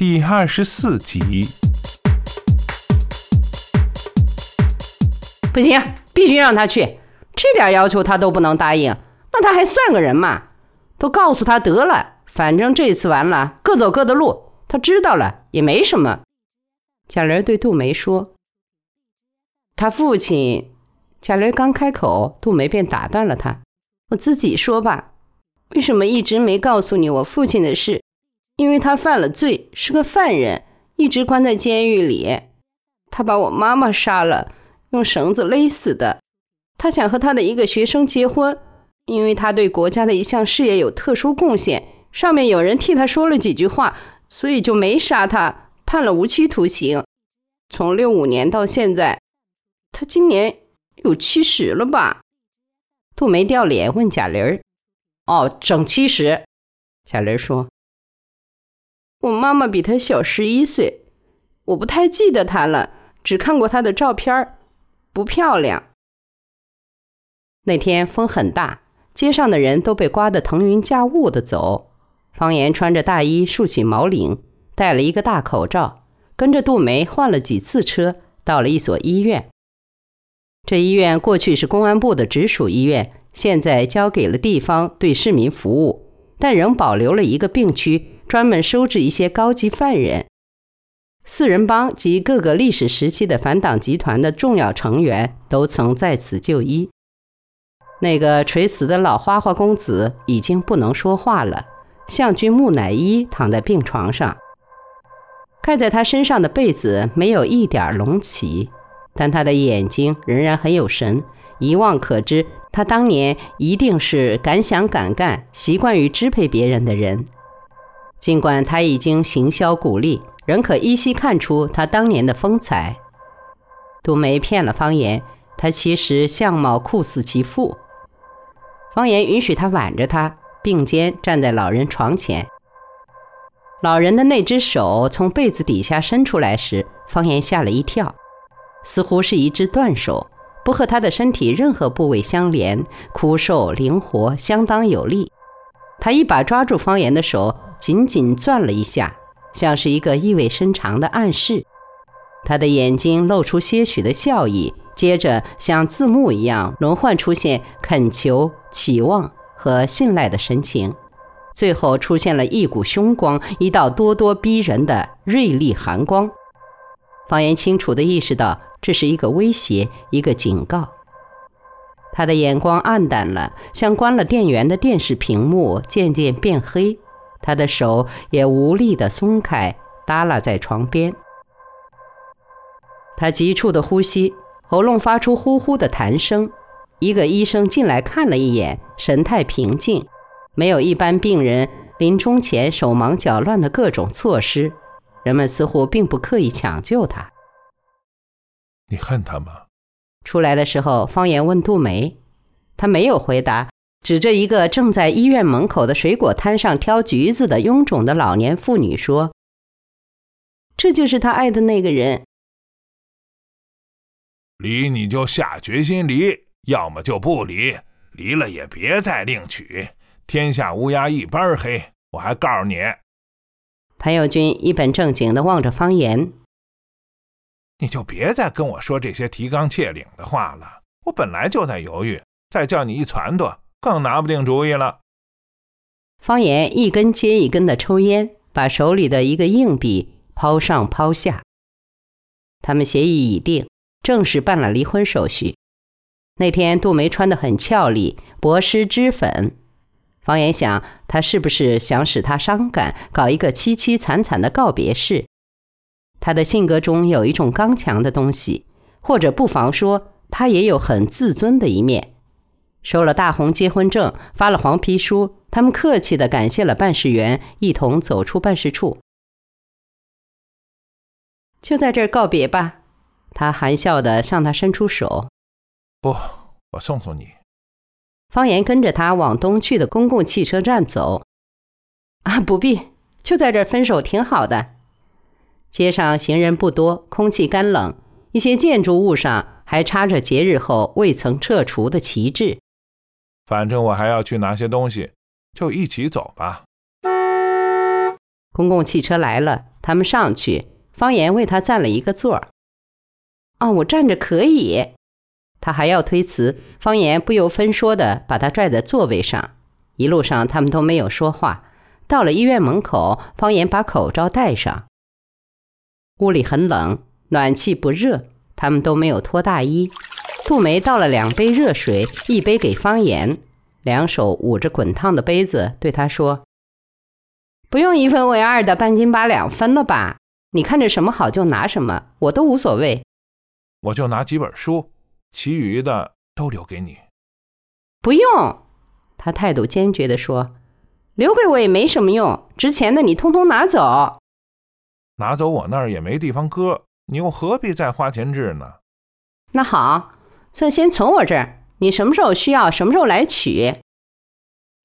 第二十四集。不行，必须让他去，这点要求他都不能答应，那他还算个人吗？都告诉他得了，反正这次完了，各走各的路。他知道了也没什么。贾玲对杜梅说：“他父亲。”贾玲刚开口，杜梅便打断了他：“我自己说吧，为什么一直没告诉你我父亲的事？因为他犯了罪，是个犯人，一直关在监狱里。他把我妈妈杀了。”用绳子勒死的。他想和他的一个学生结婚，因为他对国家的一项事业有特殊贡献。上面有人替他说了几句话，所以就没杀他，判了无期徒刑。从六五年到现在，他今年有七十了吧？杜梅掉脸问贾玲儿：“哦，整七十。”贾玲说：“我妈妈比他小十一岁，我不太记得他了，只看过他的照片。”不漂亮。那天风很大，街上的人都被刮得腾云驾雾的走。方言穿着大衣，竖起毛领，戴了一个大口罩，跟着杜梅换了几次车，到了一所医院。这医院过去是公安部的直属医院，现在交给了地方对市民服务，但仍保留了一个病区，专门收治一些高级犯人。四人帮及各个历史时期的反党集团的重要成员都曾在此就医。那个垂死的老花花公子已经不能说话了，像具木乃伊躺在病床上。盖在他身上的被子没有一点隆起，但他的眼睛仍然很有神，一望可知，他当年一定是敢想敢干、习惯于支配别人的人。尽管他已经行销骨立。仍可依稀看出他当年的风采。杜梅骗了方言，他其实相貌酷似其父。方言允许他挽着他，并肩站在老人床前。老人的那只手从被子底下伸出来时，方言吓了一跳，似乎是一只断手，不和他的身体任何部位相连，枯瘦灵活，相当有力。他一把抓住方言的手，紧紧攥了一下。像是一个意味深长的暗示，他的眼睛露出些许的笑意，接着像字幕一样轮换出现恳求、期望和信赖的神情，最后出现了一股凶光，一道咄咄逼人的锐利寒光。方言清楚地意识到，这是一个威胁，一个警告。他的眼光暗淡了，像关了电源的电视屏幕渐渐变黑。他的手也无力地松开，耷拉在床边。他急促的呼吸，喉咙发出呼呼的痰声。一个医生进来看了一眼，神态平静，没有一般病人临终前手忙脚乱的各种措施。人们似乎并不刻意抢救他。你恨他吗？出来的时候，方言问杜梅，他没有回答。指着一个正在医院门口的水果摊上挑橘子的臃肿的老年妇女说：“这就是他爱的那个人。离你就下决心离，要么就不离。离了也别再另娶。天下乌鸦一般黑。我还告诉你。”潘友军一本正经地望着方言：“你就别再跟我说这些提纲挈领的话了。我本来就在犹豫，再叫你一撺掇。”更拿不定主意了。方言一根接一根的抽烟，把手里的一个硬币抛上抛下。他们协议已定，正式办了离婚手续。那天杜梅穿得很俏丽，薄施脂粉。方言想，他是不是想使她伤感，搞一个凄凄惨惨的告别式？他的性格中有一种刚强的东西，或者不妨说，他也有很自尊的一面。收了大红结婚证，发了黄皮书，他们客气的感谢了办事员，一同走出办事处。就在这儿告别吧，他含笑的向他伸出手。不，我送送你。方言跟着他往东去的公共汽车站走。啊，不必，就在这儿分手挺好的。街上行人不多，空气干冷，一些建筑物上还插着节日后未曾撤除的旗帜。反正我还要去拿些东西，就一起走吧。公共汽车来了，他们上去，方言为他占了一个座儿。哦，我站着可以。他还要推辞，方言不由分说的把他拽在座位上。一路上他们都没有说话。到了医院门口，方言把口罩戴上。屋里很冷，暖气不热，他们都没有脱大衣。杜梅倒了两杯热水，一杯给方言，两手捂着滚烫的杯子，对他说：“不用一分为二的半斤八两分了吧？你看着什么好就拿什么，我都无所谓。我就拿几本书，其余的都留给你。不用。”他态度坚决地说：“留给我也没什么用，值钱的你通通拿走。拿走我那儿也没地方搁，你又何必再花钱治呢？那好。”算先存我这儿，你什么时候需要，什么时候来取。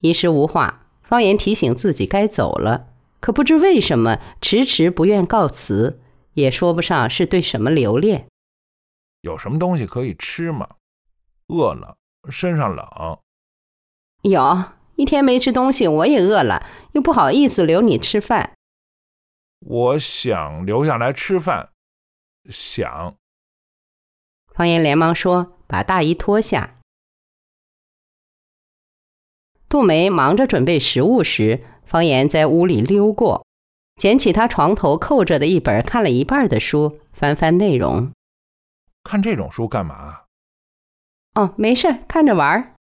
一时无话，方言提醒自己该走了，可不知为什么迟迟不愿告辞，也说不上是对什么留恋。有什么东西可以吃吗？饿了，身上冷。有一天没吃东西，我也饿了，又不好意思留你吃饭。我想留下来吃饭，想。方言连忙说。把大衣脱下。杜梅忙着准备食物时，方言在屋里溜过，捡起他床头扣着的一本看了一半的书，翻翻内容。看这种书干嘛？哦，没事，看着玩。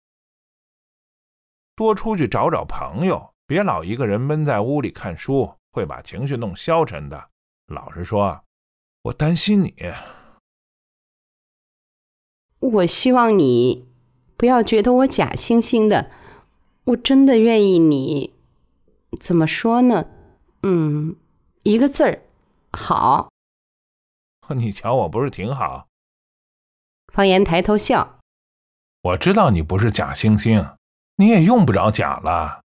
多出去找找朋友，别老一个人闷在屋里看书，会把情绪弄消沉的。老实说，我担心你。我希望你不要觉得我假惺惺的，我真的愿意你。怎么说呢？嗯，一个字儿，好。你瞧，我不是挺好？方言抬头笑。我知道你不是假惺惺，你也用不着假了。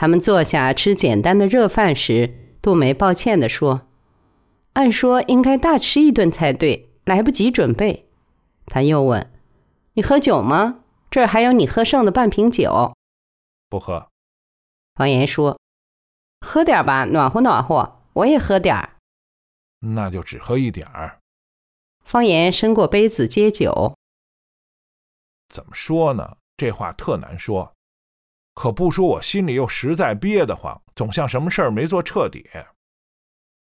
他们坐下吃简单的热饭时，杜梅抱歉地说：“按说应该大吃一顿才对，来不及准备。”他又问：“你喝酒吗？这儿还有你喝剩的半瓶酒。”不喝。方言说：“喝点吧，暖和暖和。我也喝点儿。”那就只喝一点儿。方言伸过杯子接酒。怎么说呢？这话特难说。可不说，我心里又实在憋得慌，总像什么事儿没做彻底。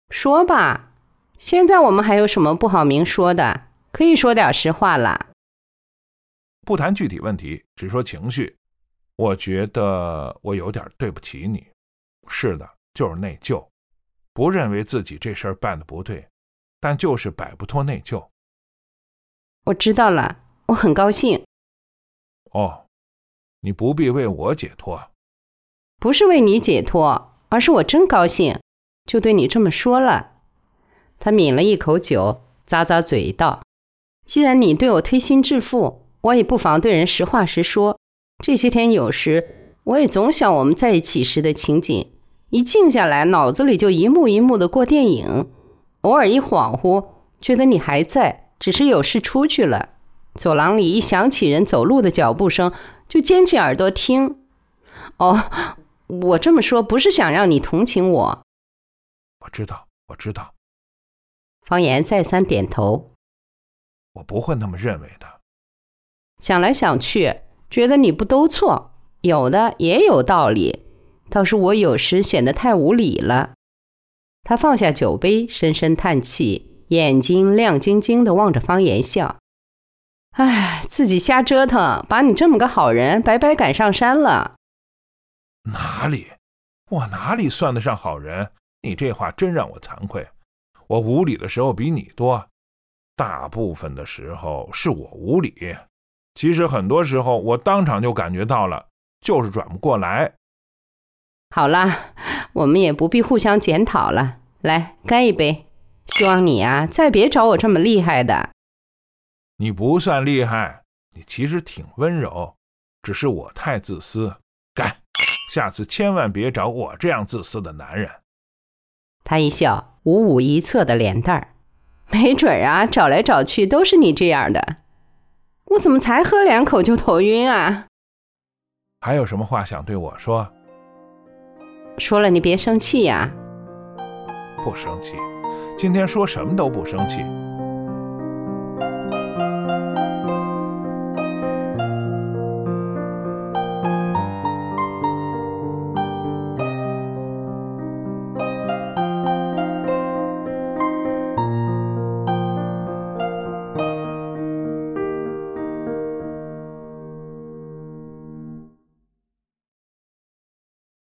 说吧，现在我们还有什么不好明说的？可以说点实话了，不谈具体问题，只说情绪。我觉得我有点对不起你。是的，就是内疚，不认为自己这事儿办的不对，但就是摆不脱内疚。我知道了，我很高兴。哦，你不必为我解脱。不是为你解脱，而是我真高兴，就对你这么说了。他抿了一口酒，咂咂嘴道。既然你对我推心置腹，我也不妨对人实话实说。这些天有时，我也总想我们在一起时的情景，一静下来，脑子里就一幕一幕的过电影。偶尔一恍惚，觉得你还在，只是有事出去了。走廊里一响起人走路的脚步声，就尖起耳朵听。哦，我这么说不是想让你同情我。我知道，我知道。方言再三点头。我不会那么认为的。想来想去，觉得你不都错，有的也有道理，倒是我有时显得太无理了。他放下酒杯，深深叹气，眼睛亮晶晶的望着方言笑：“唉，自己瞎折腾，把你这么个好人白白赶上山了。”哪里？我哪里算得上好人？你这话真让我惭愧。我无理的时候比你多。大部分的时候是我无理，其实很多时候我当场就感觉到了，就是转不过来。好啦，我们也不必互相检讨了，来干一杯！希望你啊，再别找我这么厉害的。你不算厉害，你其实挺温柔，只是我太自私。干！下次千万别找我这样自私的男人。他一笑，五五一侧的脸蛋儿。没准儿啊，找来找去都是你这样的。我怎么才喝两口就头晕啊？还有什么话想对我说？说了你别生气呀。不生气。今天说什么都不生气，